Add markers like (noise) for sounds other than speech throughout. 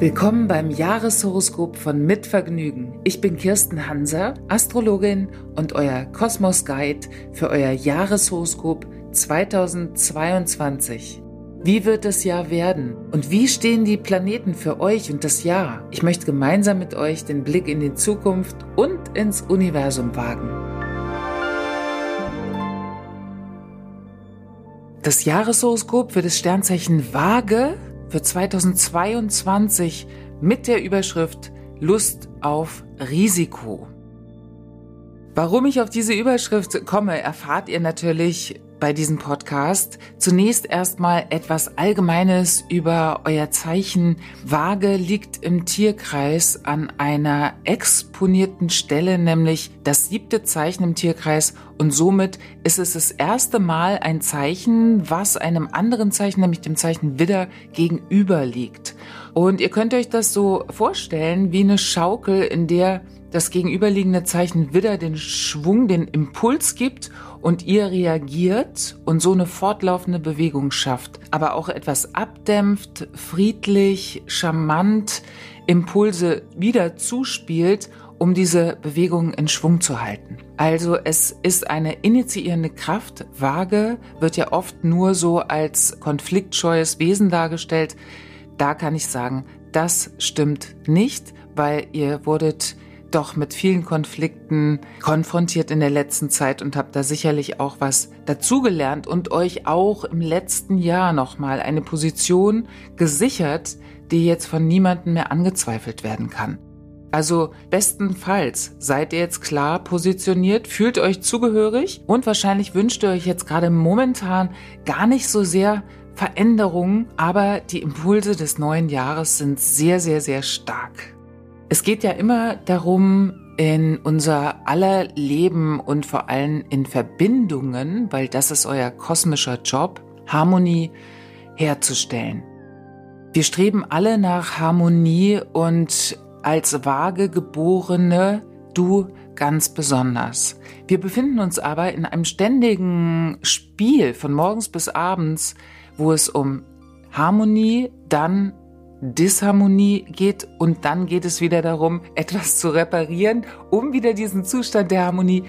Willkommen beim Jahreshoroskop von Mitvergnügen. Ich bin Kirsten Hanser, Astrologin und euer Kosmos Guide für euer Jahreshoroskop 2022. Wie wird das Jahr werden? Und wie stehen die Planeten für euch und das Jahr? Ich möchte gemeinsam mit euch den Blick in die Zukunft und ins Universum wagen. Das Jahreshoroskop für das Sternzeichen Waage für 2022 mit der Überschrift Lust auf Risiko. Warum ich auf diese Überschrift komme, erfahrt ihr natürlich bei diesem Podcast. Zunächst erstmal etwas Allgemeines über euer Zeichen. Waage liegt im Tierkreis an einer exponierten Stelle, nämlich das siebte Zeichen im Tierkreis und somit ist es das erste Mal ein Zeichen, was einem anderen Zeichen, nämlich dem Zeichen Widder, gegenüber liegt. Und ihr könnt euch das so vorstellen wie eine Schaukel, in der das gegenüberliegende Zeichen Widder den Schwung, den Impuls gibt und ihr reagiert und so eine fortlaufende Bewegung schafft, aber auch etwas abdämpft, friedlich, charmant Impulse wieder zuspielt, um diese Bewegung in Schwung zu halten. Also es ist eine initiierende Kraft. Waage wird ja oft nur so als konfliktscheues Wesen dargestellt. Da kann ich sagen, das stimmt nicht, weil ihr wurdet doch mit vielen Konflikten konfrontiert in der letzten Zeit und habt da sicherlich auch was dazugelernt und euch auch im letzten Jahr nochmal eine Position gesichert, die jetzt von niemandem mehr angezweifelt werden kann. Also bestenfalls seid ihr jetzt klar positioniert, fühlt euch zugehörig und wahrscheinlich wünscht ihr euch jetzt gerade momentan gar nicht so sehr Veränderungen, aber die Impulse des neuen Jahres sind sehr, sehr, sehr stark. Es geht ja immer darum, in unser aller Leben und vor allem in Verbindungen, weil das ist euer kosmischer Job, Harmonie herzustellen. Wir streben alle nach Harmonie und als vage geborene du ganz besonders. Wir befinden uns aber in einem ständigen Spiel von morgens bis abends, wo es um Harmonie, dann Disharmonie geht und dann geht es wieder darum, etwas zu reparieren, um wieder diesen Zustand der Harmonie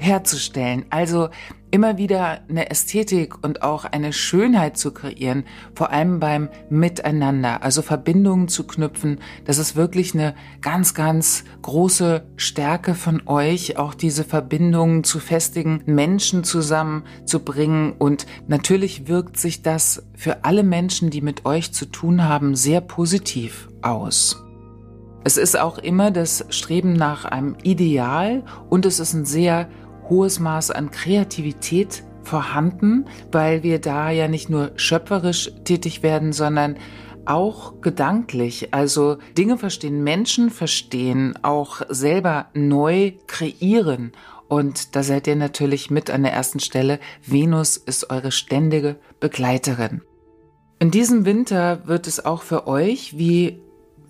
herzustellen. Also immer wieder eine Ästhetik und auch eine Schönheit zu kreieren, vor allem beim Miteinander, also Verbindungen zu knüpfen. Das ist wirklich eine ganz, ganz große Stärke von euch, auch diese Verbindungen zu festigen, Menschen zusammenzubringen. Und natürlich wirkt sich das für alle Menschen, die mit euch zu tun haben, sehr positiv aus. Es ist auch immer das Streben nach einem Ideal und es ist ein sehr hohes Maß an Kreativität vorhanden, weil wir da ja nicht nur schöpferisch tätig werden, sondern auch gedanklich, also Dinge verstehen, Menschen verstehen, auch selber neu kreieren. Und da seid ihr natürlich mit an der ersten Stelle. Venus ist eure ständige Begleiterin. In diesem Winter wird es auch für euch wie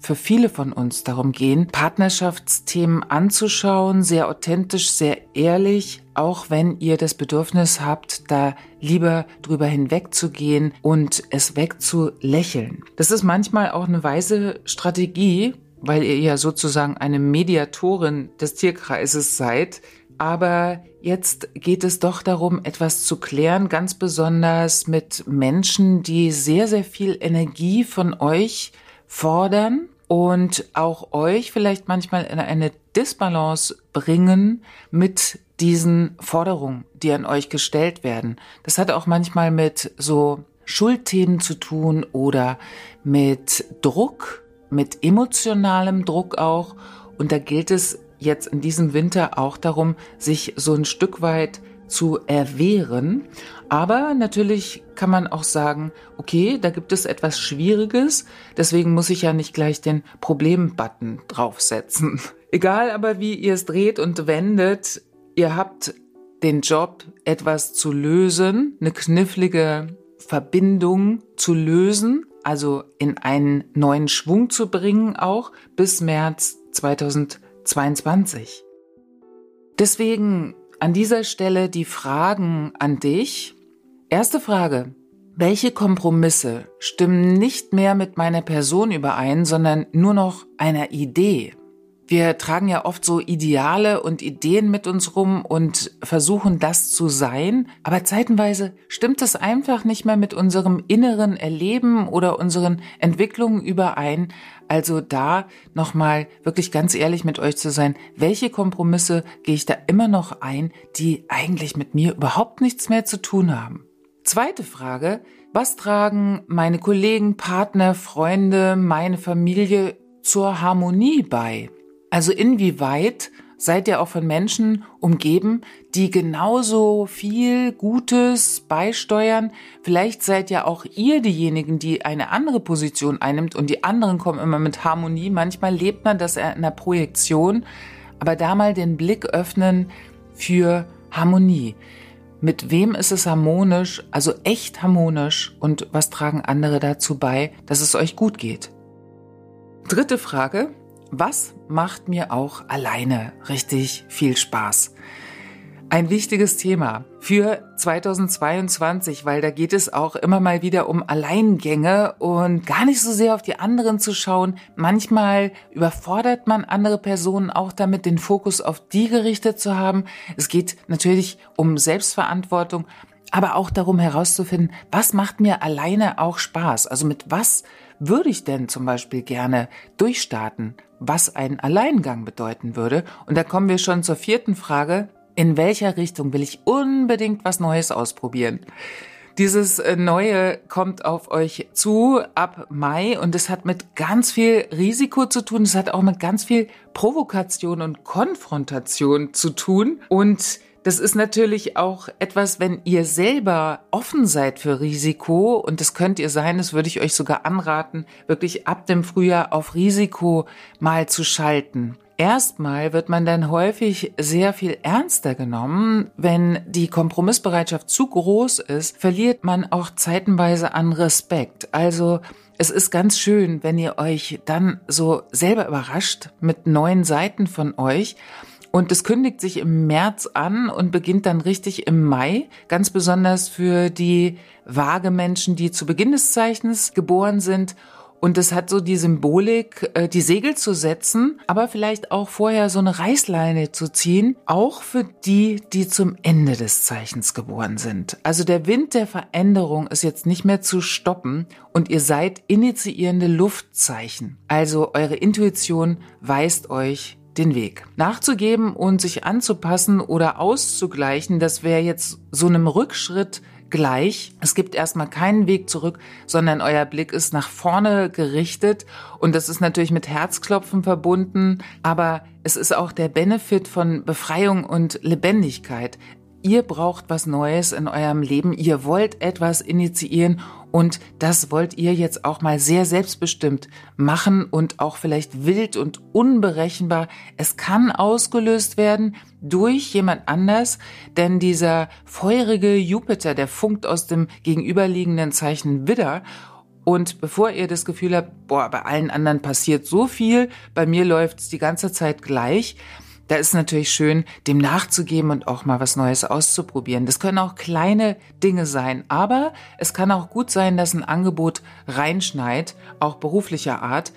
für viele von uns darum gehen, Partnerschaftsthemen anzuschauen, sehr authentisch, sehr ehrlich, auch wenn ihr das Bedürfnis habt, da lieber drüber hinwegzugehen und es wegzulächeln. Das ist manchmal auch eine weise Strategie, weil ihr ja sozusagen eine Mediatorin des Tierkreises seid. Aber jetzt geht es doch darum, etwas zu klären, ganz besonders mit Menschen, die sehr, sehr viel Energie von euch fordern und auch euch vielleicht manchmal in eine Disbalance bringen mit diesen Forderungen, die an euch gestellt werden. Das hat auch manchmal mit so Schuldthemen zu tun oder mit Druck, mit emotionalem Druck auch. Und da gilt es jetzt in diesem Winter auch darum, sich so ein Stück weit zu erwehren. Aber natürlich kann man auch sagen, okay, da gibt es etwas Schwieriges, deswegen muss ich ja nicht gleich den Problem-Button draufsetzen. (laughs) Egal aber, wie ihr es dreht und wendet, ihr habt den Job, etwas zu lösen, eine knifflige Verbindung zu lösen also in einen neuen Schwung zu bringen, auch bis März 2022. Deswegen an dieser Stelle die Fragen an dich. Erste Frage. Welche Kompromisse stimmen nicht mehr mit meiner Person überein, sondern nur noch einer Idee? Wir tragen ja oft so Ideale und Ideen mit uns rum und versuchen das zu sein, aber zeitenweise stimmt es einfach nicht mehr mit unserem inneren Erleben oder unseren Entwicklungen überein. Also da nochmal wirklich ganz ehrlich mit euch zu sein, welche Kompromisse gehe ich da immer noch ein, die eigentlich mit mir überhaupt nichts mehr zu tun haben. Zweite Frage, was tragen meine Kollegen, Partner, Freunde, meine Familie zur Harmonie bei? Also inwieweit seid ihr auch von Menschen umgeben, die genauso viel Gutes beisteuern? Vielleicht seid ja auch ihr diejenigen, die eine andere Position einnimmt und die anderen kommen immer mit Harmonie. Manchmal lebt man das in der Projektion, aber da mal den Blick öffnen für Harmonie. Mit wem ist es harmonisch, also echt harmonisch und was tragen andere dazu bei, dass es euch gut geht? Dritte Frage. Was macht mir auch alleine richtig viel Spaß? Ein wichtiges Thema für 2022, weil da geht es auch immer mal wieder um Alleingänge und gar nicht so sehr auf die anderen zu schauen. Manchmal überfordert man andere Personen auch damit, den Fokus auf die gerichtet zu haben. Es geht natürlich um Selbstverantwortung, aber auch darum herauszufinden, was macht mir alleine auch Spaß? Also mit was würde ich denn zum Beispiel gerne durchstarten? Was ein Alleingang bedeuten würde. Und da kommen wir schon zur vierten Frage. In welcher Richtung will ich unbedingt was Neues ausprobieren? Dieses äh, Neue kommt auf euch zu ab Mai und es hat mit ganz viel Risiko zu tun. Es hat auch mit ganz viel Provokation und Konfrontation zu tun. Und das ist natürlich auch etwas, wenn ihr selber offen seid für Risiko, und das könnt ihr sein, das würde ich euch sogar anraten, wirklich ab dem Frühjahr auf Risiko mal zu schalten. Erstmal wird man dann häufig sehr viel ernster genommen. Wenn die Kompromissbereitschaft zu groß ist, verliert man auch zeitenweise an Respekt. Also es ist ganz schön, wenn ihr euch dann so selber überrascht mit neuen Seiten von euch und es kündigt sich im März an und beginnt dann richtig im Mai, ganz besonders für die vage Menschen, die zu Beginn des Zeichens geboren sind. Und es hat so die Symbolik, äh, die Segel zu setzen, aber vielleicht auch vorher so eine Reißleine zu ziehen, auch für die, die zum Ende des Zeichens geboren sind. Also der Wind der Veränderung ist jetzt nicht mehr zu stoppen und ihr seid initiierende Luftzeichen. Also eure Intuition weist euch den Weg. Nachzugeben und sich anzupassen oder auszugleichen, das wäre jetzt so einem Rückschritt gleich. Es gibt erstmal keinen Weg zurück, sondern euer Blick ist nach vorne gerichtet und das ist natürlich mit Herzklopfen verbunden, aber es ist auch der Benefit von Befreiung und Lebendigkeit. Ihr braucht was Neues in eurem Leben, ihr wollt etwas initiieren und das wollt ihr jetzt auch mal sehr selbstbestimmt machen und auch vielleicht wild und unberechenbar. Es kann ausgelöst werden durch jemand anders, denn dieser feurige Jupiter, der funkt aus dem gegenüberliegenden Zeichen Widder und bevor ihr das Gefühl habt, boah, bei allen anderen passiert so viel, bei mir läuft's die ganze Zeit gleich, da ist natürlich schön, dem nachzugeben und auch mal was Neues auszuprobieren. Das können auch kleine Dinge sein, aber es kann auch gut sein, dass ein Angebot reinschneit, auch beruflicher Art,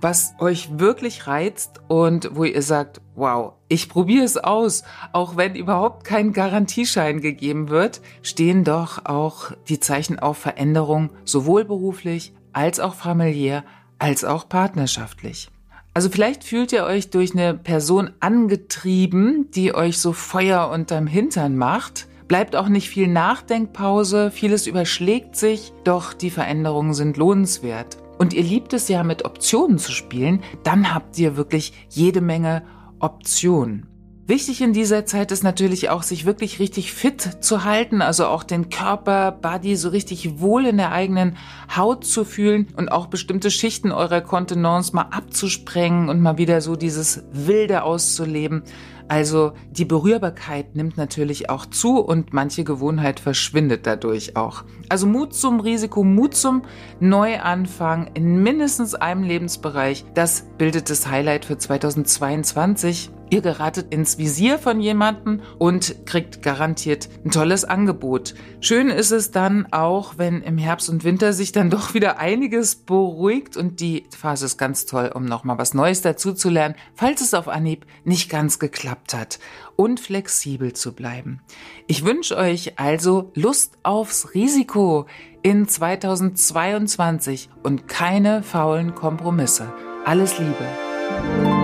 was euch wirklich reizt und wo ihr sagt, wow, ich probiere es aus, auch wenn überhaupt kein Garantieschein gegeben wird, stehen doch auch die Zeichen auf Veränderung, sowohl beruflich als auch familiär als auch partnerschaftlich. Also vielleicht fühlt ihr euch durch eine Person angetrieben, die euch so Feuer unterm Hintern macht. Bleibt auch nicht viel Nachdenkpause, vieles überschlägt sich, doch die Veränderungen sind lohnenswert. Und ihr liebt es ja mit Optionen zu spielen, dann habt ihr wirklich jede Menge Optionen. Wichtig in dieser Zeit ist natürlich auch, sich wirklich richtig fit zu halten, also auch den Körper, Body so richtig wohl in der eigenen Haut zu fühlen und auch bestimmte Schichten eurer Kontenance mal abzusprengen und mal wieder so dieses Wilde auszuleben. Also die Berührbarkeit nimmt natürlich auch zu und manche Gewohnheit verschwindet dadurch auch. Also Mut zum Risiko, Mut zum Neuanfang in mindestens einem Lebensbereich, das bildet das Highlight für 2022. Ihr geratet ins Visier von jemandem und kriegt garantiert ein tolles Angebot. Schön ist es dann auch, wenn im Herbst und Winter sich dann (laughs) doch wieder einiges beruhigt und die Phase ist ganz toll, um nochmal was Neues dazu zu lernen, falls es auf Anhieb nicht ganz geklappt hat und flexibel zu bleiben. Ich wünsche euch also Lust aufs Risiko in 2022 und keine faulen Kompromisse. Alles Liebe.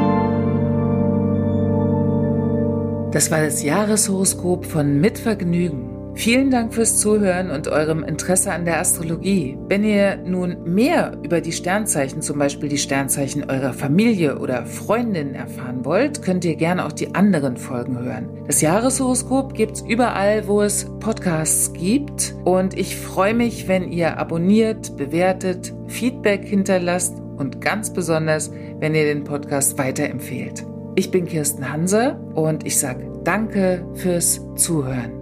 Das war das Jahreshoroskop von Mitvergnügen. Vielen Dank fürs Zuhören und eurem Interesse an der Astrologie. Wenn ihr nun mehr über die Sternzeichen, zum Beispiel die Sternzeichen eurer Familie oder Freundin erfahren wollt, könnt ihr gerne auch die anderen Folgen hören. Das Jahreshoroskop gibt's überall, wo es Podcasts gibt. Und ich freue mich, wenn ihr abonniert, bewertet, Feedback hinterlasst und ganz besonders, wenn ihr den Podcast weiterempfehlt. Ich bin Kirsten Hanse und ich sage danke fürs Zuhören.